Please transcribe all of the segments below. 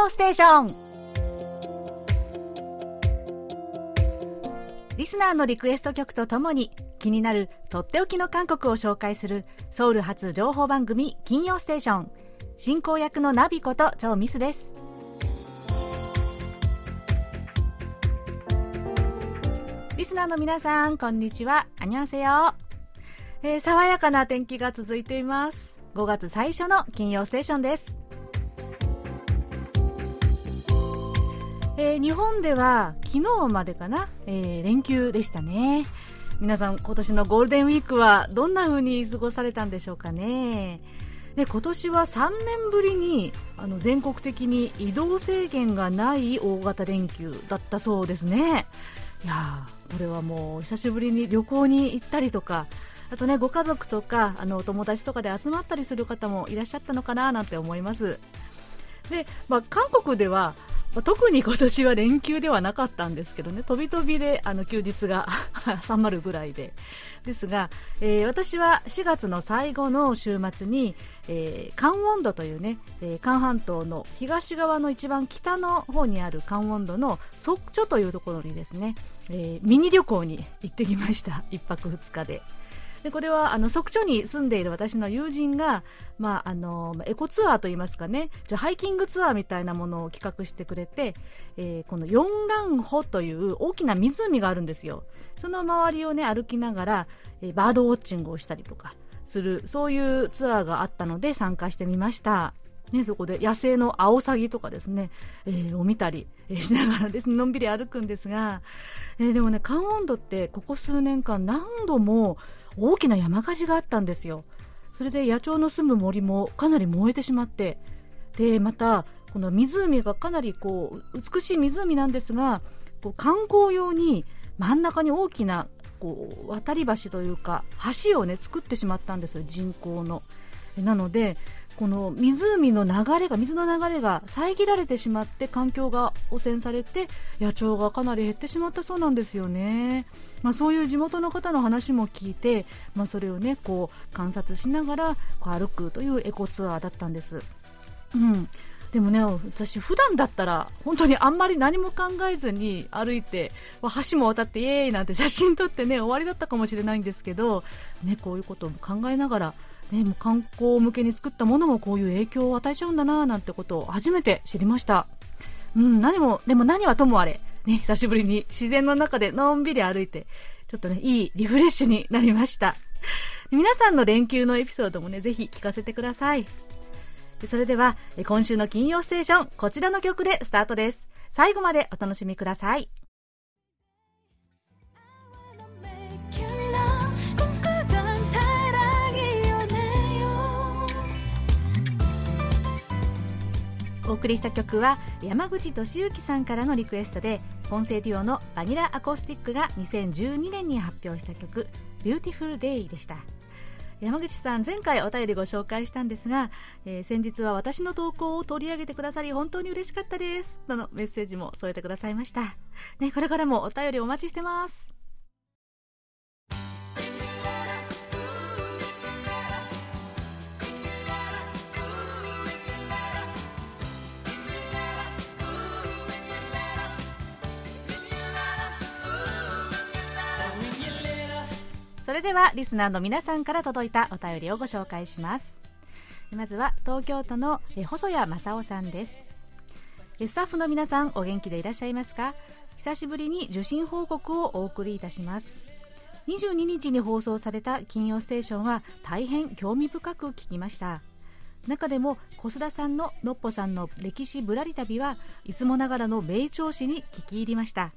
曜ステーション。リスナーのリクエスト曲とともに気になるとっておきの韓国を紹介するソウル発情報番組金曜ステーション。進行役のナビことチョウミスです。リスナーの皆さんこんにちは。アニョンセヨ、えー、爽やかな天気が続いています。5月最初の金曜ステーションです。えー、日本では昨日までかな、えー、連休でしたね。皆さん今年のゴールデンウィークはどんな風に過ごされたんでしょうかね。で今年は3年ぶりにあの全国的に移動制限がない大型連休だったそうですね。いやこれはもう久しぶりに旅行に行ったりとかあとねご家族とかあのお友達とかで集まったりする方もいらっしゃったのかななんて思います。で、まあ、韓国ではまあ、特に今年は連休ではなかったんですけどね、飛び飛びであの休日が 収まるぐらいで。ですが、えー、私は4月の最後の週末に、えー、カンウォンドというね、えー、カン半島の東側の一番北の方にあるカンウォンドのソッチョというところにですね、えー、ミニ旅行に行ってきました。1泊2日で。でこれはあの即所に住んでいる私の友人が、まあ、あのエコツアーといいますかね。じゃハイキングツアーみたいなものを企画してくれて、えー、このヨンランホという大きな湖があるんですよ。その周りを、ね、歩きながら、えー、バードウォッチングをしたりとかするそういうツアーがあったので参加してみました。ね、そこで野生のアオサギとかですね、えー、を見たり、えー、しながらですね、のんびり歩くんですが、えー、でもね、カン温度ってここ数年間何度も大きな山火事があったんですよ。それで野鳥の住む森もかなり燃えてしまってでまたこの湖がかなりこう美しい湖なんですがこう観光用に真ん中に大きなこう渡り橋というか橋をね作ってしまったんです人工の。なのでこの湖の流れが水の流れが遮られてしまって環境が汚染されて野鳥がかなり減ってしまったそうなんですよね、まあ、そういう地元の方の話も聞いて、まあ、それをねこう観察しながらこう歩くというエコツアーだったんです。うんでもね、私、普段だったら本当にあんまり何も考えずに歩いて、橋も渡ってイエーイなんて写真撮ってね 終わりだったかもしれないんですけど、ね、こういうことも考えながらね、もう観光向けに作ったものもこういう影響を与えちゃうんだななんてことを初めて知りました。うん、何も、でも何はともあれ、ね、久しぶりに自然の中でのんびり歩いて、ちょっとね、いいリフレッシュになりました。皆さんの連休のエピソードもね、ぜひ聞かせてください。それでは、今週の金曜ステーション、こちらの曲でスタートです。最後までお楽しみください。お送りした曲は山口俊之さんからのリクエストで混声デュオのバニラアコースティックが2012年に発表した曲「Beautiful Day」でした山口さん前回お便りご紹介したんですが、えー、先日は私の投稿を取り上げてくださり本当に嬉しかったですとのメッセージも添えてくださいました、ね、これからもお便りお待ちしてます。それではリスナーの皆さんから届いたお便りをご紹介します。まずは東京都の細谷正夫さんです。スタッフの皆さんお元気でいらっしゃいますか？久しぶりに受信報告をお送りいたします。22日に放送された金曜ステーションは大変興味深く聞きました。中でも小須田さんののっぽさんの歴史ぶらり旅はいつもながらの名調子に聞き入りました。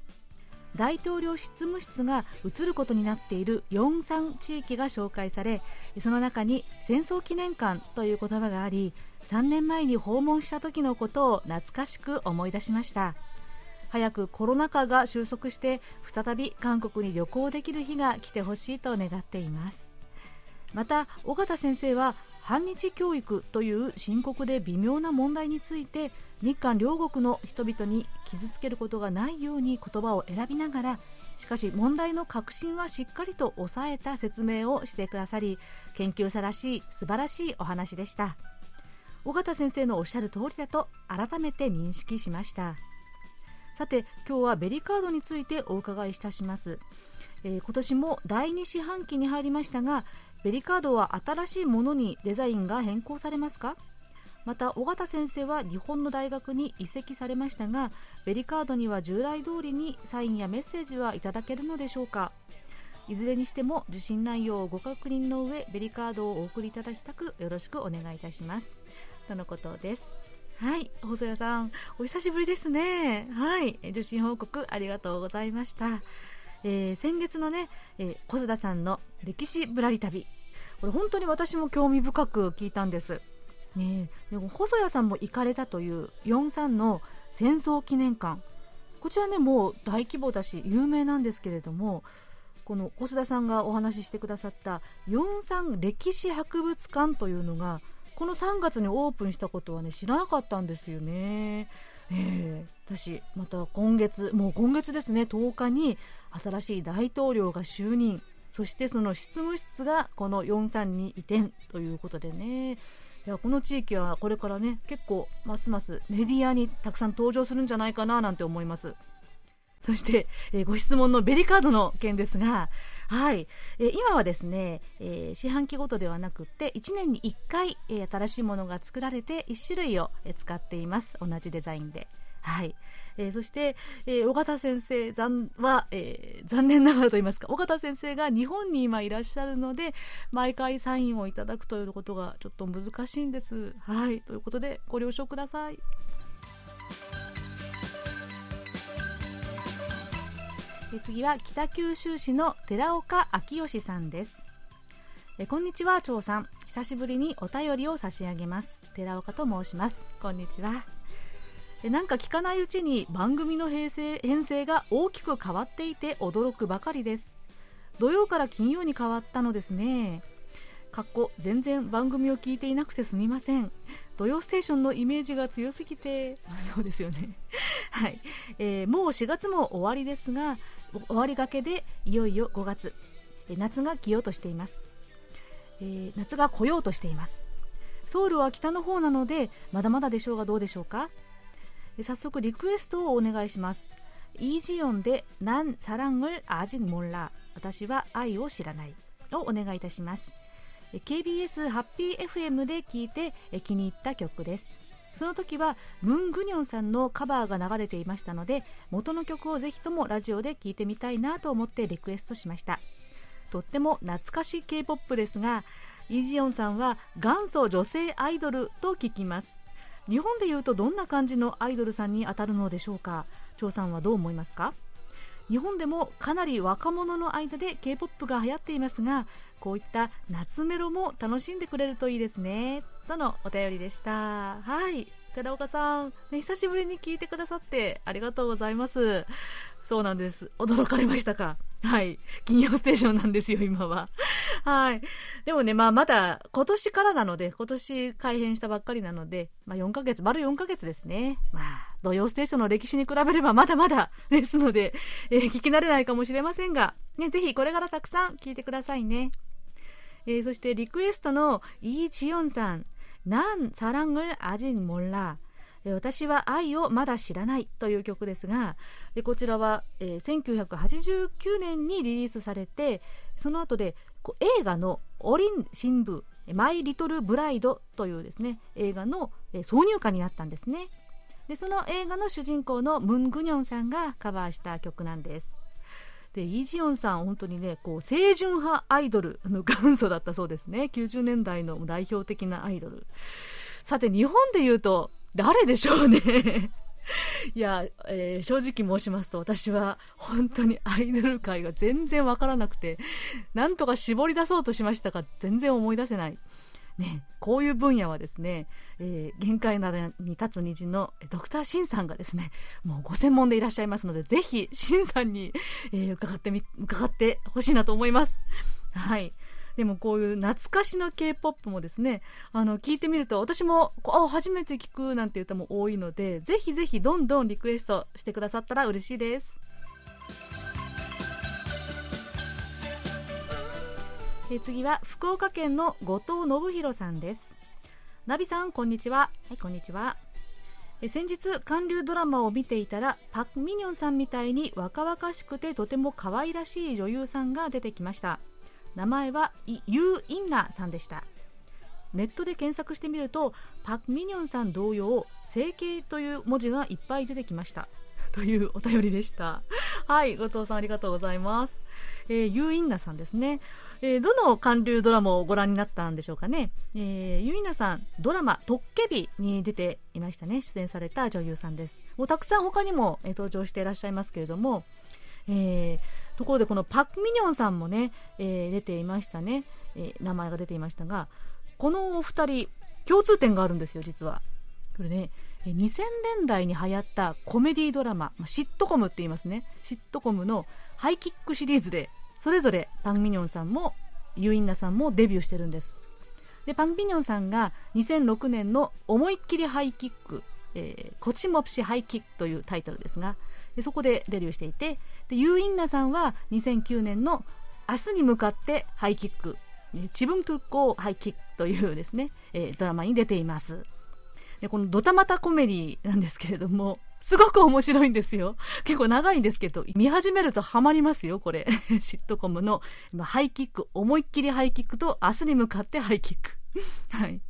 大統領執務室が移ることになっている四三地域が紹介されその中に戦争記念館という言葉があり3年前に訪問した時のことを懐かしく思い出しました。早くコロナ禍が収束して再び韓国に旅行できる日が来てほしいと願っています。また尾形先生は反日教育という深刻で微妙な問題について日韓両国の人々に傷つけることがないように言葉を選びながらしかし問題の核心はしっかりと抑えた説明をしてくださり研究者らしい素晴らしいお話でした。尾形先生のおっしゃる通りだと改めて認識しました。さて今日はベリカードについてお伺いいたします、えー、今年も第2四半期に入りましたがベリカードは新しいものにデザインが変更されますか？また尾形先生は日本の大学に移籍されましたがベリカードには従来通りにサインやメッセージはいただけるのでしょうか。いずれにしても受信内容をご確認の上ベリカードをお送りいただきたくよろしくお願いいたします。とのことです。はい細谷さんお久しぶりですね。はい受信報告ありがとうございました。えー、先月のね、えー、小須田さんの歴史ぶらり旅。これ本当に私も興味深く聞いたんです。ねでも細谷さんも行かれたという43の戦争記念館。こちらねもう大規模だし有名なんですけれどもこの小須田さんがお話ししてくださった43歴史博物館というのがこの3月にオープンしたことはね知らなかったんですよね。えー、私また今月もう今月ですね10日に新しい大統領が就任。そしてその執務室がこの43に移転ということでね。いやこの地域はこれからね結構ますますメディアにたくさん登場するんじゃないかななんて思います。そして、えー、ご質問のベリカードの件ですが、はい、えー、今はですね、えー、四半期ごとではなくて1年に1回、え新しいものが作られて1種類を、え使っています同じデザインで。はい。えー、そして、えー、尾形先生残は、えー、残念ながらと言いますか尾形先生が日本に今いらっしゃるので毎回サインをいただくということがちょっと難しいんです。はい。ということでご了承ください。え次は北九州市の寺岡昭義さんです。えこんにちは長さん。久しぶりにお便りを差し上げます。寺岡と申します。こんにちは。えなんか聞かないうちに番組の編成編成が大きく変わっていて驚くばかりです。土曜から金曜に変わったのですね。かっこ全然番組を聞いていなくてすみません。土曜ステーションのイメージが強すぎて。そうですよね。はい、えー、もう4月も終わりですが終わりがけでいよいよ5月。夏が来ようとしています、えー、夏が来ようとしています。ソウルは北の方なのでまだまだでしょうがどうでしょうか？早速リクエストをお願いしますイージオンで난사랑을아직몰라私は愛を知らないをお願いいたします KBS ハッピー FM で聴いて気に入った曲ですその時はムン・グニョンさんのカバーが流れていましたので元の曲をぜひともラジオで聴いてみたいなと思ってリクエストしましたとっても懐かしい K-POP ですがイ・ジヨンさんは元祖女性アイドルと聞きます 日本でいうとどんな感じのアイドルさんに当たるのでしょうか？張さんはどう思いますか？日本でもかなり若者の間で K-POP が流行っていますがこういった夏メロも楽しんでくれるといいですね。とのお便りでした。はい。寺岡さん、ね、久しぶりに聞いてくださってありがとうございます。そうなんです。驚かれましたか？はい。金曜ステーションなんですよ、今は。はい。でもね、まあ、まだ、今年からなので、今年改編したばっかりなので、まあ、4ヶ月、丸4ヶ月ですね。まあ、土曜ステーションの歴史に比べればまだまだ ですので、えー、聞き慣れないかもしれませんが、ね、ぜひこれからたくさん聞いてくださいね。えー、そして、リクエストのイーチヨンさん。なん、サラング、アジン、モラ。私は愛をまだ知らないという曲ですがこちらは、えー、1989年にリリースされてその後で映画の「オリン新聞マイ・リトル・ブライド」というですね映画の、え、挿入歌になったんですね。でその映画の主人公のムン・グニョンさんがカバーした曲なんです。でイ・ジヨンさん、本当にねこう清純派アイドルの元祖だったそうですね、90年代の代表的なアイドル。さて、日本で言うと、誰でしょうね いや、えー、正直申しますと、私は本当にアイドル界が全然わからなくて、なんとか絞り出そうとしましたが、全然思い出せない。ね、こういう分野はですね、えー、限界などに立つ虹のドクターシンさんがですね、もうご専門でいらっしゃいますので、ぜひ、シンさんに、えー、伺ってみ、伺ってほしいなと思います。はい。でもこういう懐かしの K-POP もですね、あの、聞いてみると、私も、あ、初めて聞くなんていう歌も多いので、ぜひぜひどんどんリクエストしてくださったら嬉しいです。え次は福岡県の後藤信弘さんです。ナビさんこんにちは。はいこんにちは。え先日韓流ドラマを見ていたらパク・ミニョンさんみたいに若々しくてとても可愛らしい女優さんが出てきました名前はユー・インナさんでした。ネットで検索してみるとパク・ミニョンさん同様整形という文字がいっぱい出てきました。というお便りでした。はい後藤さんありがとうございます。えー、ユーインナさんですね、えー、どの韓流ドラマをご覧になったんでしょうかね、えー、ユーインナさんドラマ「トッケビ」に出ていましたね。出演された女優さんです。もうたくさん他にも、えー、登場していらっしゃいますけれども、えー、ところでこのパク・ミニョンさんもね、えー、出ていましたね、えー、名前が出ていましたがこのお二人共通点があるんですよ実は。これね2000年代に流行ったコメディドラマ、シットコムって言いますね。シットコムのハイキックシリーズでそれぞれパン・ミニョンさんもユインナさんもデビューしてるんです。でパン・ミニョンさんが2006年の「思いっきりハイキック」えー、コチモプシハイキックというタイトルですがでそこでデビューしていてでユーインナさんは2009年の「明日に向かってハイキック」「自分とこうハイキック」というですね、えー、ドラマに出ていますでこのドタマタコメディなんですけれどもすごく面白いんですよ。結構長いんですけど、見始めるとハマりますよ、これ。シットコムのハイキック、思いっきりハイキックと明日に向かってハイキック。はい。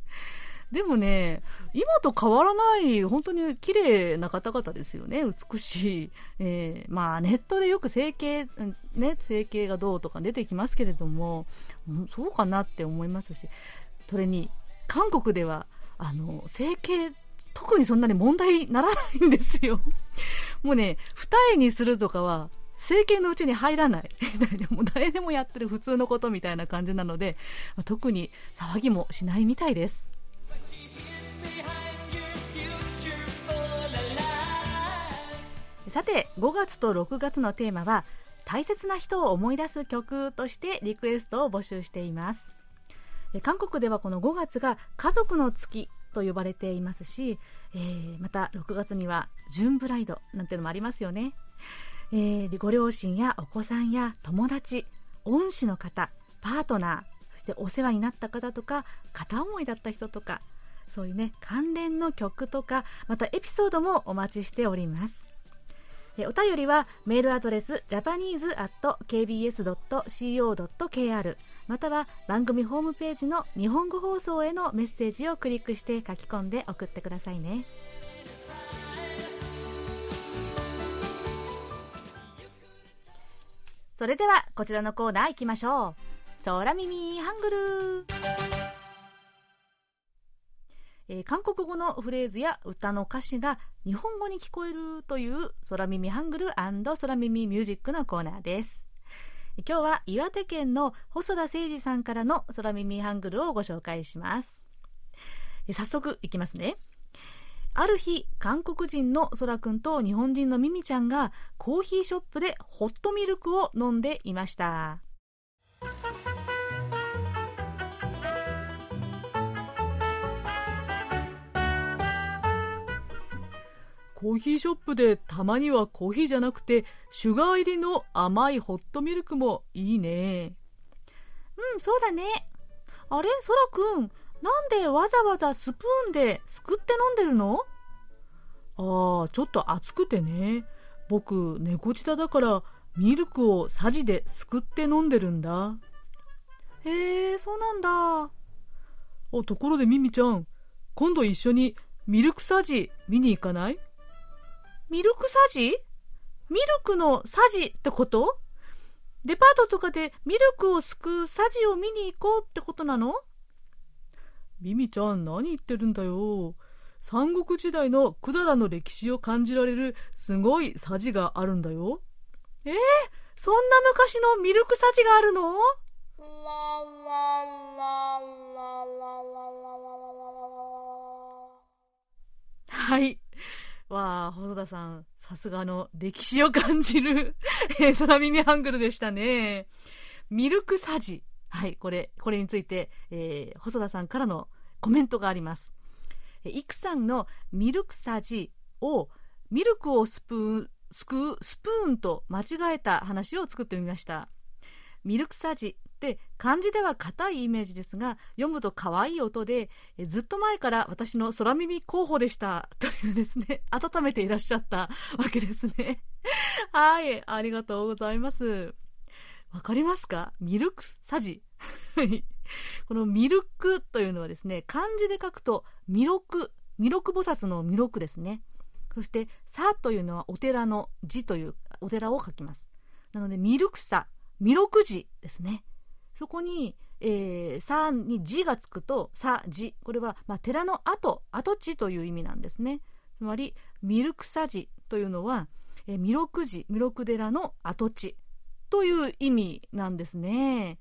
でもね、今と変わらない、本当に綺麗な方々ですよね、美しい。えー、まあ、ネットでよく整形、ね、整形がどうとか出てきますけれども、そうかなって思いますし、それに、韓国では、あの、整形特にそんなに問題にならないんですよ。もうね、二重にするとかは、政権のうちに入らない。もう誰でもやってる普通のことみたいな感じなので、特に騒ぎもしないみたいです。さて、5月と6月のテーマは、大切な人を思い出す曲としてリクエストを募集しています。韓国ではこの5月が家族の月と呼ばれていますし、えー、また6月にはジュンブライドなんていうのもありますよね、えー、ご両親やお子さんや友達恩師の方パートナーそしてお世話になった方とか片思いだった人とかそういうね関連の曲とかまたエピソードもお待ちしておりますえお便りはメールアドレス japanese.kbs.co.kr または番組ホームページの日本語放送へのメッセージをクリックして書き込んで送ってくださいね。それではこちらのコーナー行きましょう。空耳ハングルえー、韓国語のフレーズや歌の歌詞が日本語に聞こえるという空耳ハングル空耳ミュージックのコーナーです。今日は岩手県の細田誠二さんからの空耳ハングルをご紹介します。早速いきますね。ある日韓国人の空くんと日本人のミミちゃんがコーヒーショップでホットミルクを飲んでいました。コーヒーショップでたまにはコーヒーじゃなくてシュガー入りの甘いホットミルクもいいね。うんそうだね。あれ？そらくんなんでわざわざスプーンですくって飲んでるの？ああちょっと熱くてね。僕猫舌だからミルクをさじですくって飲んでるんだ。へえそうなんだ。おところでミミちゃん今度一緒にミルクさじ見に行かない？ミルクさじミルクのさじってこと？デパートとかでミルクをすくうさじを見に行こうってことなの？ミミちゃん何言ってるんだよ。三国時代の百済の歴史を感じられるすごいさじがあるんだよ。えー、そんな昔のミルクさじがあるの？はい。わあ、細田さん、さすがの歴史を感じる えー、空耳ハングルでしたね。ミルクサジ。はい、これ、これについて、えー、細田さんからのコメントがあります。えイクさんのミルクサジを、ミルクをスプーン、すくうスプーンと間違えた話を作ってみました。ミルクサジって漢字では硬いイメージですが読むと可愛い音でえずっと前から私の空耳候補でしたというですね温めていらっしゃったわけですね。はいありがとうございます。わかりますか？ミルクサジ このミルクというのはですね漢字で書くと弥勒弥勒菩薩の弥勒ですね。そして「さ」というのはお寺の字というお寺を書きます。なのでミルクサ弥勒寺ですね。そこに、えー、さに字がつくと、さ、字。これは、まあ、寺の跡、跡地という意味なんですね。つまり、ミルクサ寺というのは、えー、弥勒寺、弥勒寺の跡地という意味なんですね。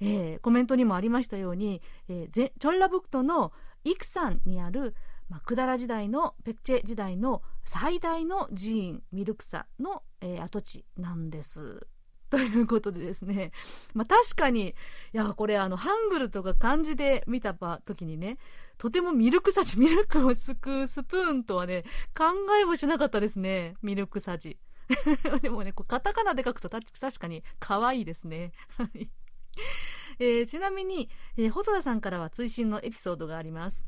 えー、コメントにもありましたように、えー、チョンラブクトのイクサンにある、まあ、クダラ時代のペクチェ時代の最大の寺院ミルクサの、えー、跡地なんです。ということでですね、まあ、確かに、いや、これあの、ハングルとか漢字で見た時にね、とてもミルクさじ、ミルクをすくうスプーンとはね、考えもしなかったですね、ミルクさじ。でもね、こうカタカナで書くと確かに可愛いですね。えー、ちなみに、えー、細田さんからは追伸のエピソードがあります。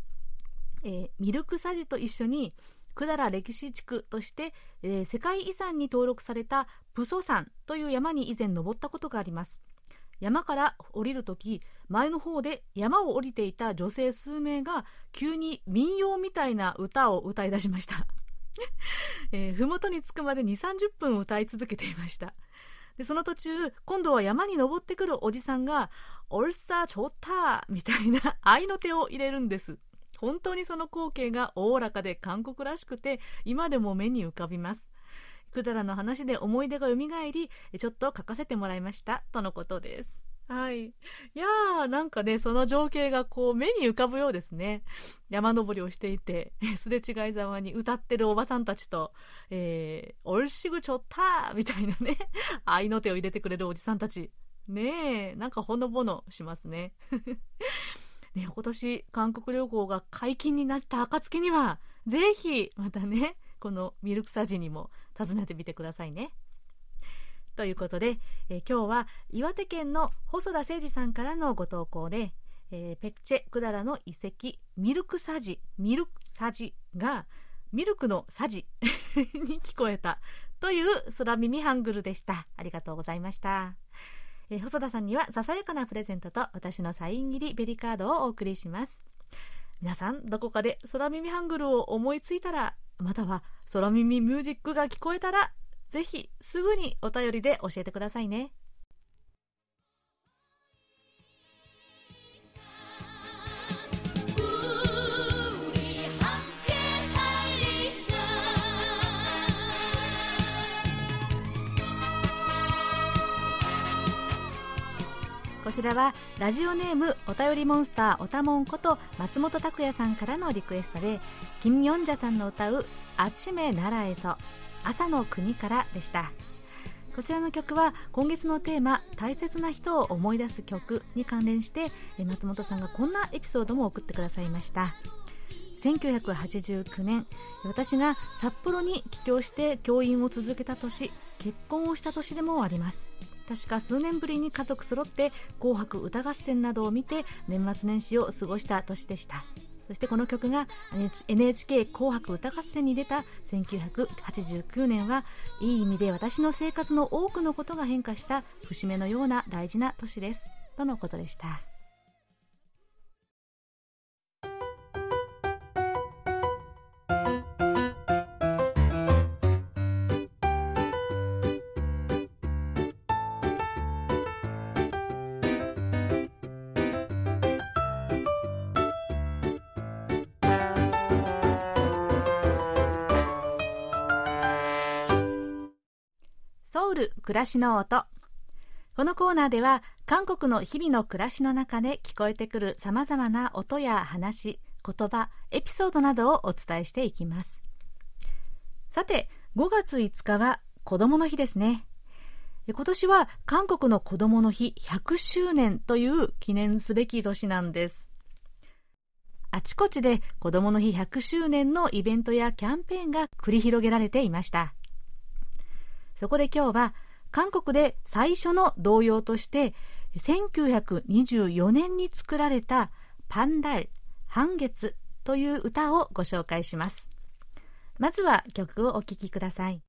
えー、ミルクさじと一緒に百済歴史地区として、えー、世界遺産に登録されたプソ山という山に以前登ったことがあります。山から降りるとき前の方で山を降りていた女性数名が急に民謡みたいな歌を歌い出しました。えー、麓に着くまで2 3 0分歌い続けていました。でその途中今度は山に登ってくるおじさんが「オルサーチョタ」みたいな愛の手を入れるんです。本当にその光景がおおらかで韓国らしくて今でも目に浮かびます百済の話で思い出が蘇りちょっと書かせてもらいましたとのことですはい。いやー、なんかね、その情景がこう目に浮かぶようですね。山登りをしていて、すれ違いざまに歌ってるおばさんたちと、えー、おいしぐちょったーみたいなね、愛の手を入れてくれるおじさんたち。ねえ、なんかほのぼのしますね。ね、今年韓国旅行が解禁になった暁には、ぜひ、またね、このミルクサジにも訪ねてみてくださいね。ということで、えー、今日は岩手県の細田誠二さんからのご投稿で、えー、ペクチェクダラの遺跡、ミルクサジ、ミルクサジが、ミルクのサジ に聞こえたという空耳ハングルでした。ありがとうございました。えー、細田さんにはささやかなプレゼントと私のサイン入りベリカードをお送りします。皆さんどこかで空耳ハングルを思いついたらまたは空耳ミュージックが聞こえたらぜひすぐにお便りで教えてくださいね。こちらはラジオネームお便りモンスターおたもんこと松本拓也さんからのリクエストでキム・ヨンジャさんの歌う「あちめならえそ朝の国から」でした。こちらの曲は今月のテーマ「大切な人を思い出す曲」に関連して松本さんがこんなエピソードも送ってくださいました。1989年私が札幌に帰郷して教員を続けた年結婚をした年でもあります。確か数年ぶりに家族揃って「紅白歌合戦」などを見て年末年始を過ごした年でしたそしてこの曲が NHK 紅白歌合戦に出た1989年はいい意味で私の生活の多くのことが変化した節目のような大事な年ですとのことでした。ソウル暮らしの音。このコーナーでは韓国の日々の暮らしの中で聞こえてくるさまざまな音や話言葉エピソードなどをお伝えしていきます。さて5月5日は子供の日ですね。今年は韓国の子供の日100周年という記念すべき年なんです。あちこちで子供の日100周年のイベントやキャンペーンが繰り広げられていました。そこで今日は韓国で最初の童謡として1924年に作られたパンダル半月という歌をご紹介します。まずは曲をお聴きください。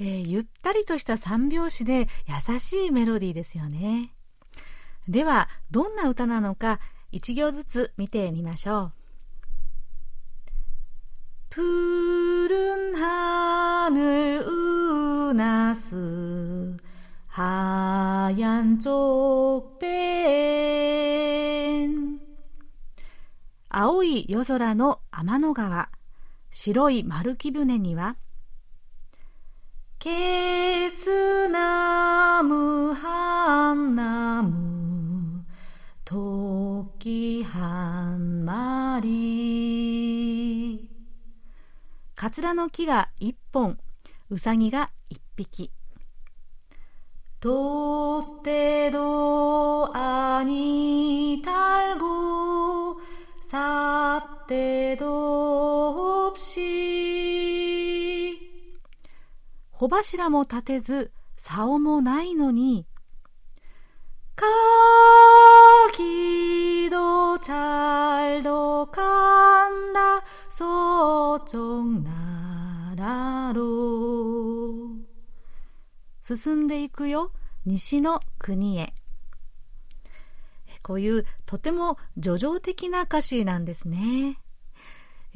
えー、ゆったりとした3拍子で優しいメロディーですよね。ではどんな歌なのか1行ずつ見てみましょう「プルンハヌルウナスハヤンチョクペン」青い夜空の天の川白い丸木舟には「ケスナムハンナムトキハンマリ。カツラの木が一本ウサギが一匹。トテドアニタルゴサテドプシ小柱も立てず、竿もないのに、かきどちゃるどかんだそちょんならろ進んでいくよ、西の国へ。こういうとても叙情的な歌詞なんですね。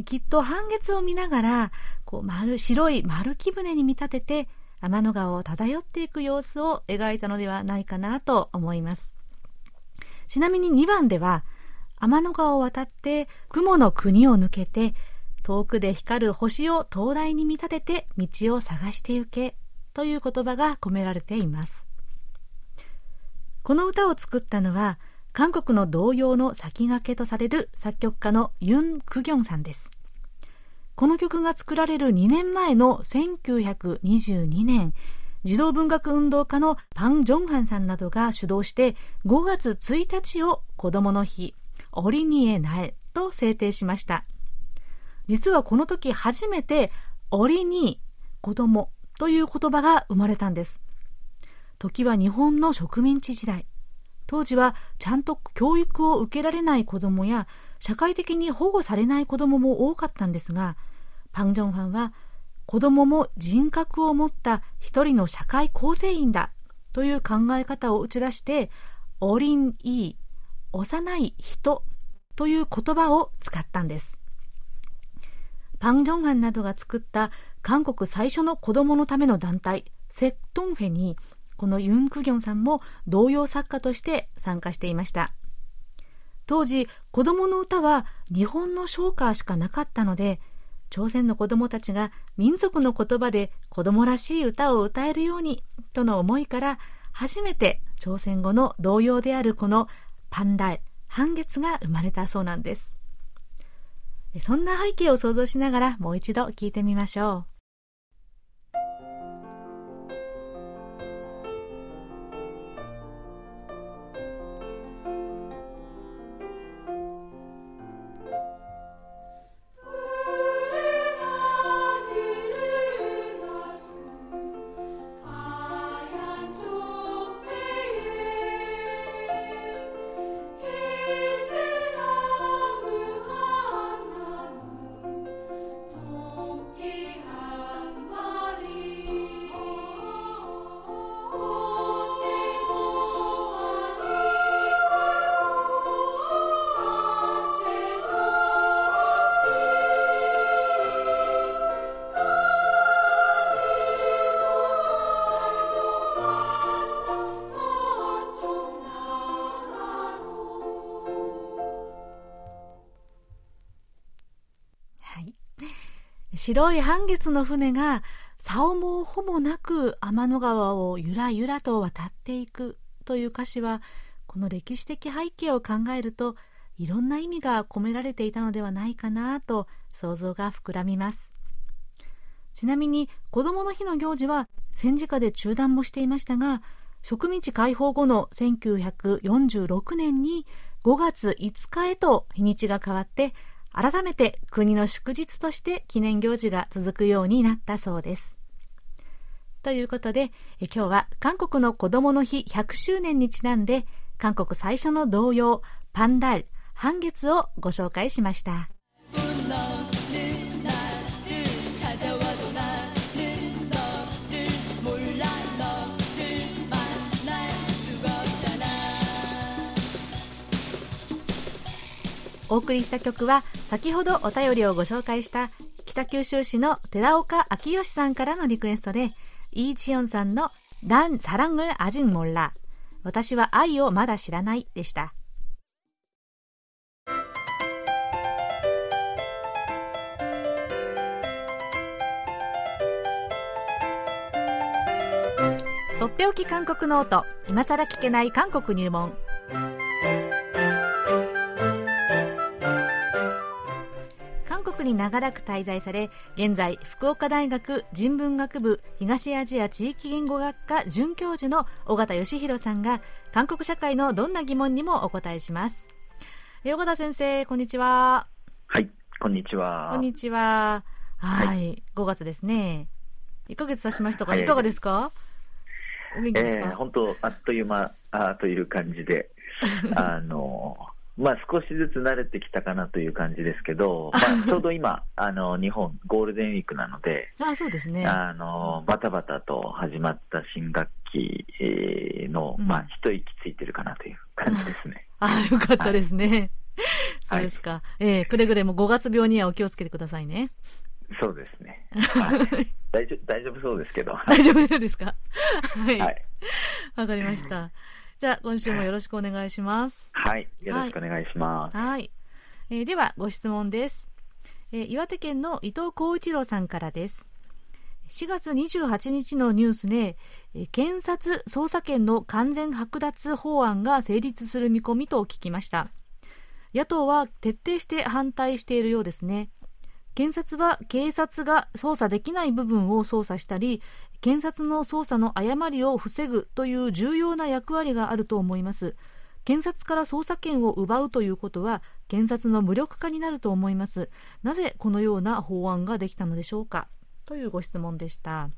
きっと半月を見ながら、こう丸、白い丸木舟に見立てて、天の川を漂っていく様子を描いたのではないかなと思います。ちなみに2番では、天の川を渡って雲の国を抜けて、遠くで光る星を灯台に見立てて道を探して行けという言葉が込められています。この歌を作ったのは、韓国の童謡の先駆けとされる作曲家のユン・クギョンさんです。この曲が作られる2年前の1922年、児童文学運動家のパン・ジョンハンさんなどが主導して5月1日を子供の日、オリニエナルと制定しました。実はこの時初めてオリニ子供という言葉が生まれたんです。時は日本の植民地時代。当時はちゃんと教育を受けられない子供や社会的に保護されない子供もも多かったんですがパン・ジョンファンは子供もも人格を持った一人の社会構成員だという考え方を打ち出してオリン・イー幼い人という言葉を使ったんです。パン・ジョンファンなどが作った韓国最初の子供のための団体セットンフェにこのユン・クギョンさんも童謡作家として参加していました。当時、子供の歌は日本の唱歌しかなかったので、朝鮮の子供たちが民族の言葉で子供らしい歌を歌えるようにとの思いから初めて朝鮮語の童謡であるこのパンダル、半月が生まれたそうなんです。そんな背景を想像しながらもう一度聞いてみましょう。白い半月の船が竿もほぼなく天の川をゆらゆらと渡っていくという歌詞はこの歴史的背景を考えるといろんな意味が込められていたのではないかなと想像が膨らみます。ちなみに子どもの日の行事は戦時下で中断もしていましたが植民地解放後の1946年に5月5日へと日にちが変わって改めて国の祝日として記念行事が続くようになったそうです。ということで、え今日は韓国の子供の日100周年にちなんで、韓国最初の童謡、パンダル、半月をご紹介しました。お送りした曲は先ほどお便りをご紹介した北九州市の寺岡昭義さんからのリクエストでイーチヨンさんの난사랑을아직몰라私は愛をまだ知らないでしたとっておき韓国ノート今さら聞けない韓国入門 に長らく滞在され現在福岡大学人文学部東アジア地域言語学科准教授の尾形義弘さんが韓国社会のどんな疑問にもお答えします。尾形先生こんにちは。はいこんにちは。こんにちは。はい、はい、5月ですね。1ヶ月経ちましたが、いかがですか？えー、本当あっという間あという感じで あのまあ、少しずつ慣れてきたかなという感じですけど、まあ、ちょうど今あの、日本、ゴールデンウィークなので、あそうですねあのバタバタと始まった新学期の、うん、まあ、一息ついてるかなという感じですね。あよかったですね。はい、そうですか、えー、くれぐれも5月病にはお気をつけてくださいね。そうですね。はい、大丈夫大丈夫そうですけど。大丈夫ですか？はい。わ、はい、かりました。じゃあ、今週もよろしくお願いします。はい、よろしくお願いします。はい。はい、えー、では、ご質問です。えー、岩手県の伊藤浩一郎さんからです。4月28日のニュースで、え検察捜査権の完全剥奪法案が成立する見込みと聞きました。野党は徹底して反対しているようですね。検察は警察が捜査できない部分を捜査したり検察の捜査の誤りを防ぐという重要な役割があると思います。検察から捜査権を奪うということは検察の無力化になると思います。なぜこのような法案ができたのでしょうか？というご質問でした。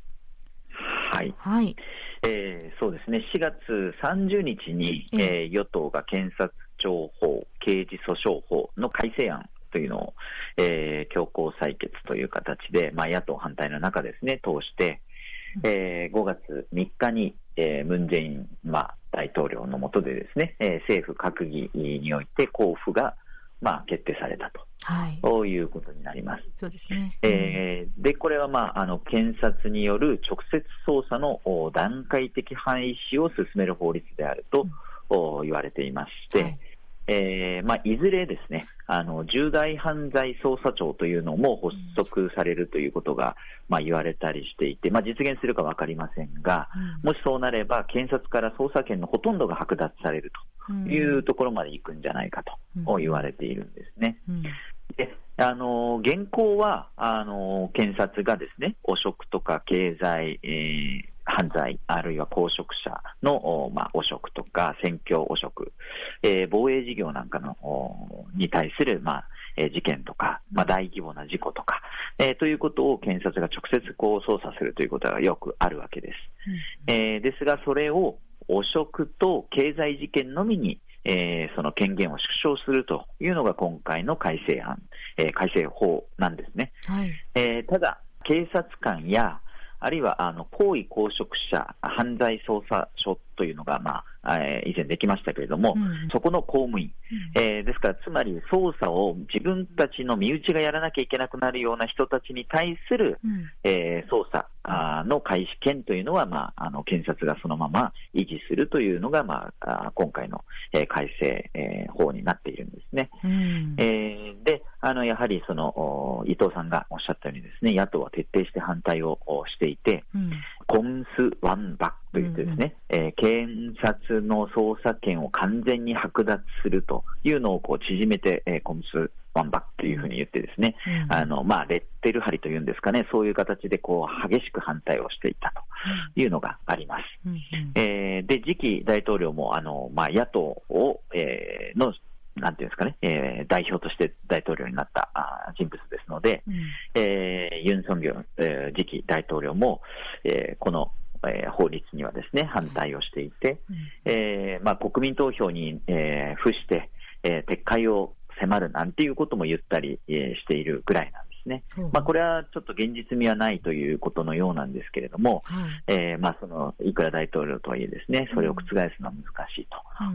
はい、はい。えー、そうですね。4月30日に、えー、与党が検察庁法刑事訴訟法の改正案というのを、えー、強行採決という形で、まあ、野党反対の中ですね、通して、えー、5月3日に、えー、ムン・ジェイン、まあ、大統領の下でですね、えー、政府閣議において交付が、まあ、決定されたと、はい、そういうことになります。そうですね、えー、でこれは、まあ、あの検察による直接捜査の段階的廃止を進める法律であると、うん、言われていまして、はいえーまあ、いずれですねあの重大犯罪捜査庁というのも発足されるということが、まあ、言われたりしていて、まあ、実現するか分かりませんが、もしそうなれば検察から捜査権のほとんどが剥奪されるというところまで行くんじゃないかと言われているんですね。であの現行はあの検察がですね汚職とか経済、えー犯罪、あるいは公職者の、まあ、汚職とか選挙汚職、えー、防衛事業なんかのに対する、まあえー、事件とか、まあ、大規模な事故とか、えー、ということを検察が直接こう捜査するということがよくあるわけです。うん、えー、ですが、それを汚職と経済事件のみにえー、その権限を縮小するというのが今回の改正案、えー、改正法なんですね。はい、えー、ただ、警察官やあるいはあの高位公職者犯罪捜査所というのが、まあえー、以前できましたけれども、うん、そこの公務員、うん、えー、ですから、つまり捜査を自分たちの身内がやらなきゃいけなくなるような人たちに対する、うん、えー、捜査の開始権というのは、まあ、あの検察がそのまま維持するというのが、まあ、今回の、えー、改正、えー、法になっているんですね。うん、えー、であのやはりその伊藤さんがおっしゃったようにですね野党は徹底して反対をしていて、うん、コンス・ワンバックといってですね、うんうん、えー、検察の捜査権を完全に剥奪するというのをこう縮めて、えー、コンス・ワンバックというふうに言ってですね、うん、あのまあ、レッテル貼りというんですかね、そういう形でこう激しく反対をしていたというのがあります。うんうん、えー、で次期大統領もあの、まあ、野党を、えー、のなんていうんですかね、えー、代表として大統領になったあ人物ですので、うん、えー、ユン・ソンギョン、えー、次期大統領も、えー、この、えー、法律にはですね反対をしていて、うん、えー、まあ、国民投票に、えー、付して、えー、撤回を迫るなんていうことも言ったり、えー、しているぐらいなんですね。う。ん、まあ、これはちょっと現実味はないということのようなんですけれども、はい、えー、まあ、そのいくら大統領とはいえですね、それを覆すのは難しい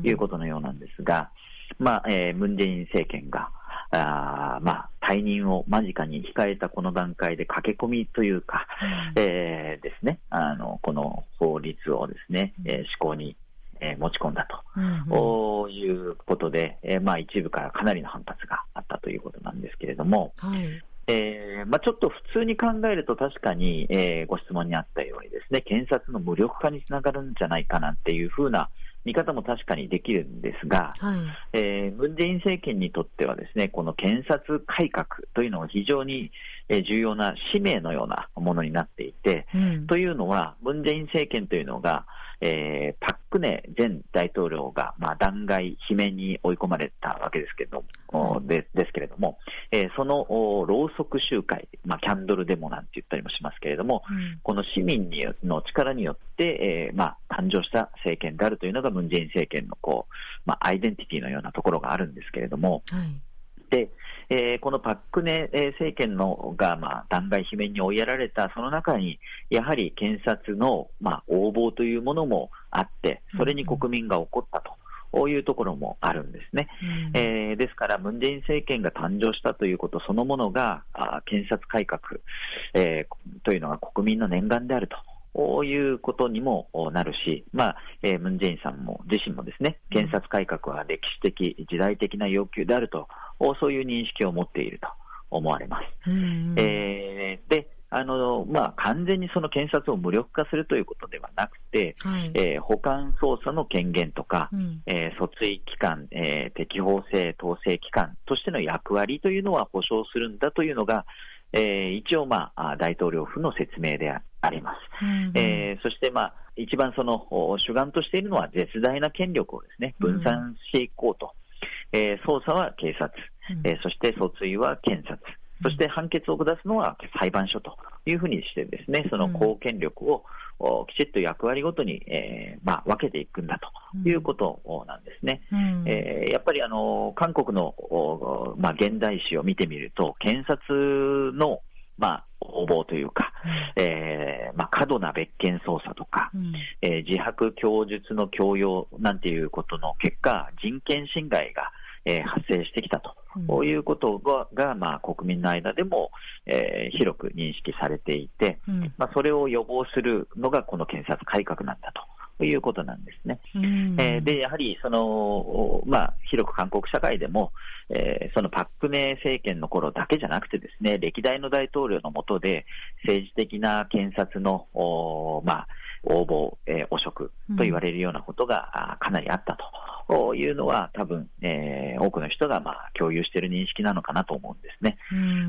ということのようなんですが、まあ、えー、ムン・ジェイン政権が、あまあ、退任を間近に控えたこの段階で駆け込みというか、うん、えー、ですね、あの、この法律をですね、えー、施行に、えー、持ち込んだと、うん、いうことで、えー、まあ一部からかなりの反発があったということなんですけれども、はい、えー、まあ、ちょっと普通に考えると確かに、えー、ご質問にあったようにですね、検察の無力化につながるんじゃないかなっていうふうな、見方も確かにできるんですが、はい、えー、ムン・ジェイン政権にとってはですね、この検察改革というのは非常に重要な使命のようなものになっていて、うん、というのは、ムン・ジェイン政権というのが、えー、パク・クネ前大統領が、まあ、弾劾、罷免に追い込まれたわけですけれども、うん、でですけれども、えー、そのろうそく集会、まあ、キャンドルデモなんて言ったりもしますけれども、うん、この市民にの力によって、えーまあ、誕生した政権であるというのがムン・ジェイン政権のこう、まあ、アイデンティティのようなところがあるんですけれども、はい。で、えー、このパックネ政権のが、まあ、弾劾罷免に追いやられた、その中に、やはり検察の、まあ、横暴というものもあって、それに国民が怒ったと。こういうところもあるんですね、うん、えー、ですから、ムン・ジェイン政権が誕生したということそのものが、あ検察改革、えー、というのが国民の念願であるということにもなるし、まあえー、ムン・ジェインさんも自身もですね検察改革は歴史的、時代的な要求であると、そういう認識を持っていると思われます。えー、であのまあ、完全にその検察を無力化するということではなくて、はい、えー、保管捜査の権限とか、うん、えー、訴追機関、えー、適法性統制機関としての役割というのは保障するんだというのが、えー、一応、まあ、大統領府の説明であります。うんえー、そして、まあ、一番その主眼としているのは絶大な権力をですね分散していこうと、うん、えー、捜査は警察、うん、えー、そして訴追は検察、そして判決を下すのは裁判所というふうにしてですね、その公権力をきちっと役割ごとに、えーまあ、分けていくんだということなんですね。うん、えー、やっぱりあの韓国の、まあ、現代史を見てみると、検察の、まあ、応募というか、うん、えー、まあ、過度な別件捜査とか、うん、えー、自白供述の強要なんていうことの結果、人権侵害が、えー、発生してきたと。こういうことがが、まあ、国民の間でも、えー、広く認識されていて、うん、まあ、それを予防するのがこの検察改革なんだということなんですね。うん、えー、で、やはりその、まあ、広く韓国社会でも、えー、そのパックネ政権の頃だけじゃなくてですね、歴代の大統領の下で政治的な検察の、おまあ、応募、えー、汚職と言われるようなことが、かなりあったと。というのは、多分、えー、多くの人がまあ共有している認識なのかなと思うんですね。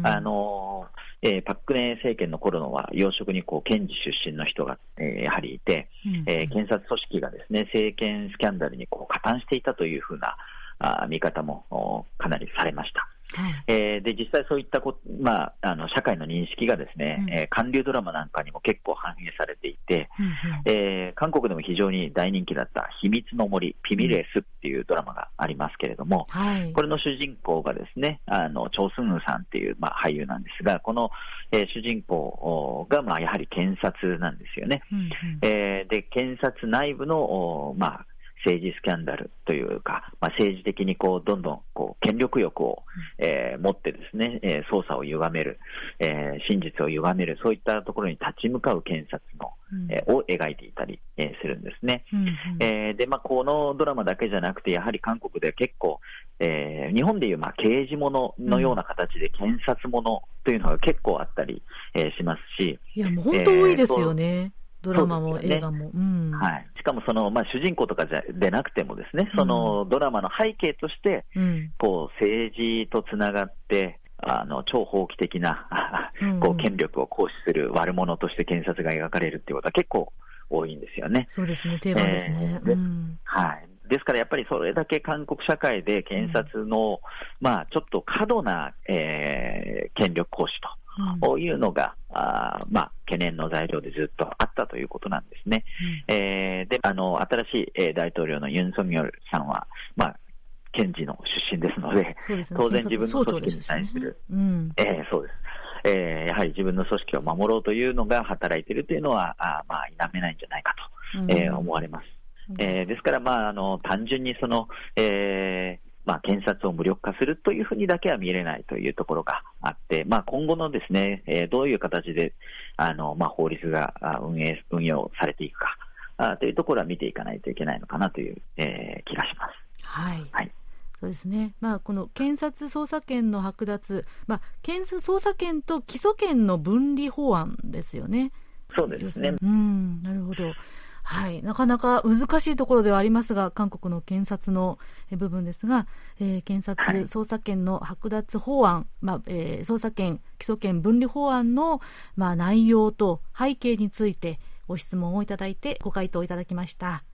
あのえー、パックネ政権の頃のは、要職にこう検事出身の人が、えー、やはりいて、えー、検察組織がですね政権スキャンダルにこう加担していたというふうなあ見方もかなりされました。はい、えー、で実際そういったこ、まあ、あの社会の認識がですね、うん、えー、韓流ドラマなんかにも結構反映されていて、うんうん、えー、韓国でも非常に大人気だった秘密の森ピミレスっていうドラマがありますけれども、はい、これの主人公がですねあのチョ・スンウさんっていう、まあ、俳優なんですがこの、えー、主人公が、まあ、やはり検察なんですよね。うんうん、えー、で検察内部の、まあ政治スキャンダルというか、まあ、政治的にこうどんどんこう権力欲を、えー、持ってですね、えー、捜査を歪める、えー、真実を歪める、そういったところに立ち向かう検察の、うん、えー、を描いていたり、えー、するんですね。うんうん、えー、で、まあ、このドラマだけじゃなくて、やはり韓国では結構、えー、日本でいうまあ刑事物のような形で検察物というのが結構あったり、えー、しますし。いや、もう本当多いですよね。ドラマも映画も。うん、はい。しかもその、まあ、主人公とかじゃでなくてもですね、そのドラマの背景として、うん、こう、政治とつながって、あの超法規的なこう権力を行使する悪者として検察が描かれるっていうことは結構多いんですよね。そうですね、定番ですね。えーうん、はい。ですからやっぱりそれだけ韓国社会で検察の、うん、まあ、ちょっと過度な、えー、権力行使というのが、うん、あまあ、懸念の材料でずっとあったということなんですね。うん、えー、であの新しい、えー、大統領のユン・ソミョルさんは、まあ、検事の出身ですので、でね、当然自分の組織に対する、ねうん、えー、そうです。えー、やはり自分の組織を守ろうというのが働いているというのは、あまあ、否めないんじゃないかと、うん、えー、思われます。えー、ですから、まあ、あの単純にその、えーまあ、検察を無力化するというふうにだけは見れないというところがあって、まあ、今後のですね、えー、どういう形であの、まあ、法律が運営運用されていくかあというところは見ていかないといけないのかなという、えー、気がします。はい、はいそうですね、まあ、この検察捜査権の剥奪、まあ、検察捜査権と基礎権の分離法案ですよね。そうですね。うん、なるほど。はい、なかなか難しいところではありますが、韓国の検察の部分ですが、えー、検察捜査権の剥奪法案、まあえー、捜査権、基礎権分離法案の、まあ、内容と背景についてご質問をいただいてご回答いただきました。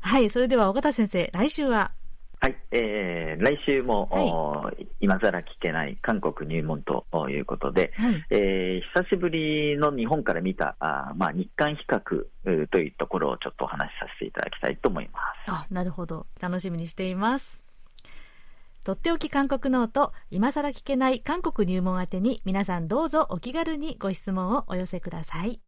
はい、それでは尾形先生、来週ははい、えー、来週も、はい、今更聞けない韓国入門ということで、はい、えー、久しぶりの日本から見たあ、まあ、日韓比較というところをちょっとお話しさせていただきたいと思います。あなるほど、楽しみにしています。とっておき韓国ノート、今更聞けない韓国入門宛てに皆さんどうぞお気軽にご質問をお寄せください。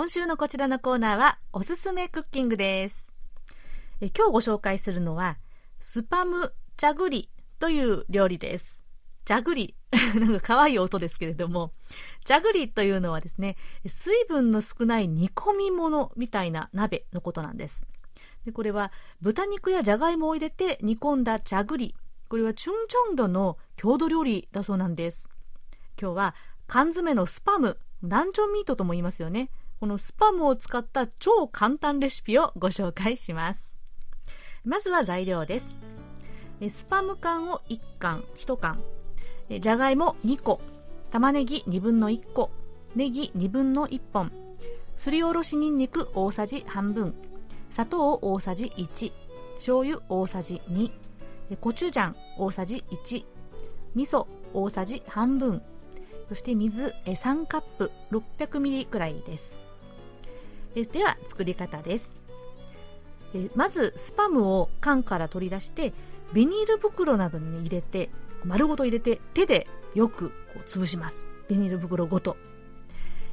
今週のこちらのコーナーはおすすめクッキングです。え今日ご紹介するのはスパムチャグリという料理です。チャグリ。なんか可愛い音ですけれども。チャグリというのはですね水分の少ない煮込み物みたいな鍋のことなんです。でこれは豚肉やじゃがいもを入れて煮込んだチャグリ。これはチュンチョンドの郷土料理だそうなんです。今日は缶詰のスパムランチョンミートとも言いますよね。このスパムを使った超簡単レシピをご紹介します。まずは材料です。スパム缶を1缶、1缶、じゃがいも2個、玉ねぎ2分の1個、ネギ2分の1本、すりおろしにんにく大さじ半分、砂糖大さじ1、醤油大さじ2、コチュジャン大さじ1、味噌大さじ半分、そして水3カップ。600ミリくらいです。えでは作り方です。えまずスパムを缶から取り出してビニール袋などに入れて丸ごと入れて手でよくこう潰します。ビニール袋ごと、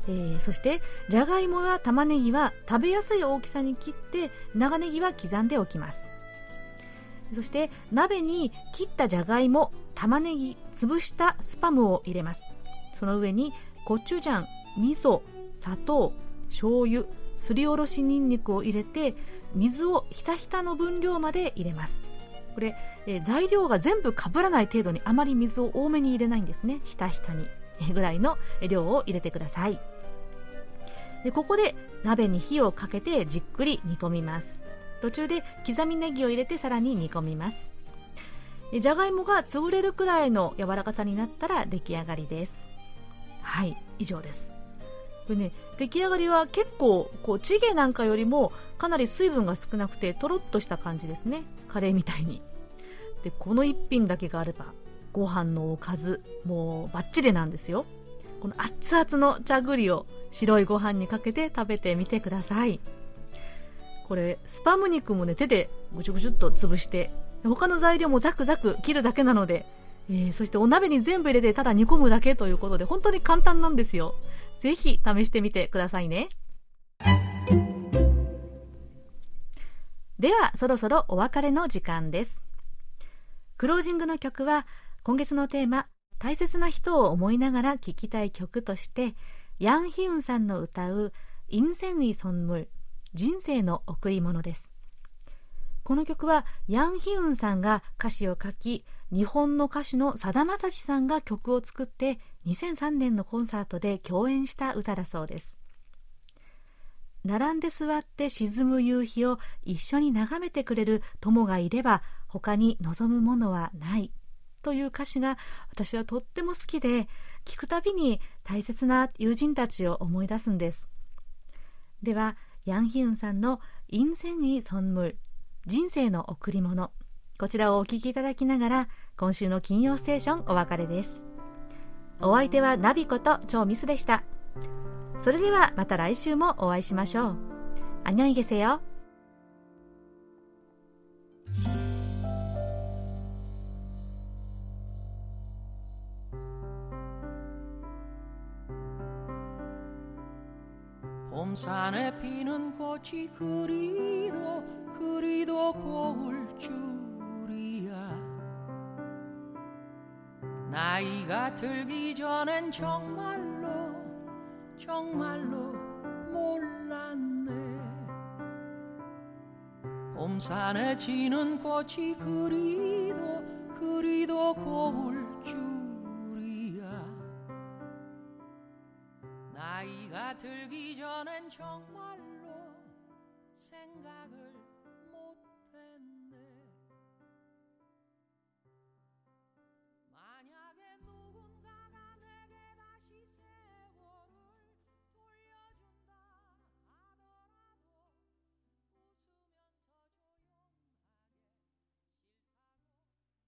えー、そしてじゃがいもや玉ねぎは食べやすい大きさに切って長ネギは刻んでおきます。そして鍋に切ったじゃがいも玉ねぎ潰したスパムを入れます。その上にコチュジャン味噌砂糖醤油すりおろしにんにくを入れて水をひたひたの分量まで入れます。これ、えー、材料が全部かぶらない程度にあまり水を多めに入れないんですね。ひたひたにぐらいの量を入れてください。でここで鍋に火をかけてじっくり煮込みます。途中で刻みネギを入れてさらに煮込みます。じゃがいもが潰れるくらいの柔らかさになったら出来上がりです。はい以上です。これね出来上がりは結構こうチゲなんかよりもかなり水分が少なくてとろっとした感じですね。カレーみたいに。でこの一品だけがあればご飯のおかずもうバッチリなんですよ。この熱々の茶栗を白いご飯にかけて食べてみてください。これスパム肉もね手でぐちゅぐちゅっと潰して他の材料もザクザク切るだけなので、えー、そしてお鍋に全部入れてただ煮込むだけということで本当に簡単なんですよ。ぜひ試してみてくださいね。では、そろそろお別れの時間です。クロージングの曲は、今月のテーマ、大切な人を思いながら聴きたい曲として、ヤン・ヒウンさんの歌う、インセンイ・ソンムル、人生の贈り物です。この曲は、ヤン・ヒウンさんが歌詞を書き、日本の歌手のさだまさしさんが曲を作って2003年のコンサートで共演した歌だそうです並んで座って沈む夕日を一緒に眺めてくれる友がいれば他に望むものはないという歌詞が私はとっても好きで聞くたびに大切な友人たちを思い出すんですではヤンヒウンさんの「인생의선물人生の贈り物」こちらをお聴きいただきながら今週の金曜ステーションお別れです お相手はナビこと超ミスでしたそれではまた来週もお会いしましょう안녕히계세요 봄산에 피는 꽃이 그리도 그리도 고울 줄 나이가 들기 전엔 정말로 정말로 몰랐네. 봄산에 지는 꽃이 그리도 그리도 고울 나이가 들기 전엔 정말로